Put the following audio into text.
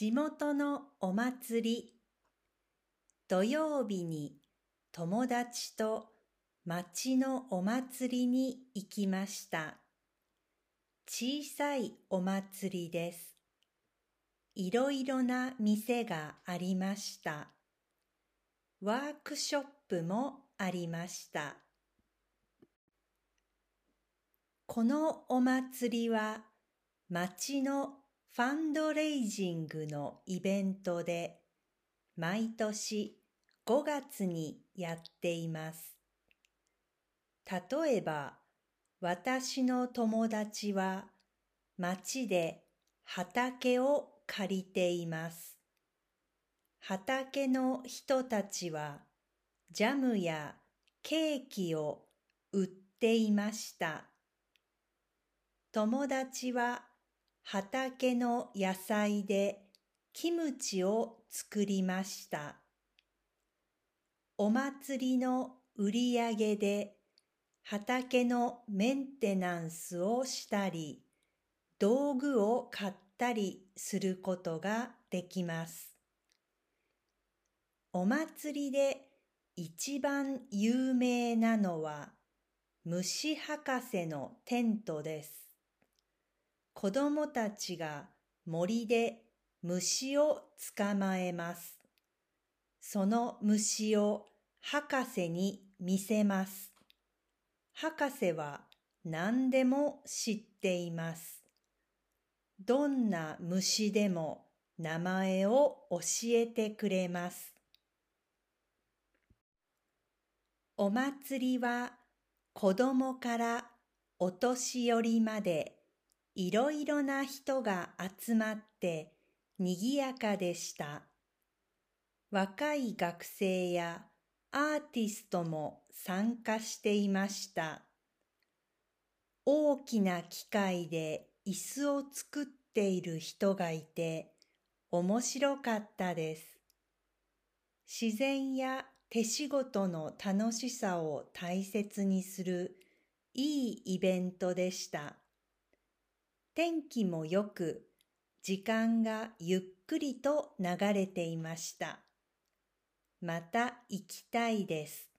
地元のお祭り。土曜日に友達と町のお祭りに行きました。小さいお祭りです。いろいろな店がありました。ワークショップもありました。このお祭りは町のファンドレイジングのイベントで毎年5月にやっています。例えば私の友達は町で畑を借りています。畑の人たちはジャムやケーキを売っていました。友達は畑の野菜でキムチを作りました。お祭りの売り上げで畑のメンテナンスをしたり、道具を買ったりすることができます。お祭りで一番有名なのは虫博士のテントです。子供たちが森で虫を捕まえます。その虫を博士に見せます。博士は何でも知っています。どんな虫でも名前を教えてくれます。お祭りは子供からお年寄りまでいろいろな人が集まってにぎやかでした。若い学生やアーティストも参加していました。大きな機械で椅子を作っている人がいて面白かったです。自然や手仕事の楽しさを大切にするいいイベントでした。天気も良く、時間がゆっくりと流れていました。また行きたいです。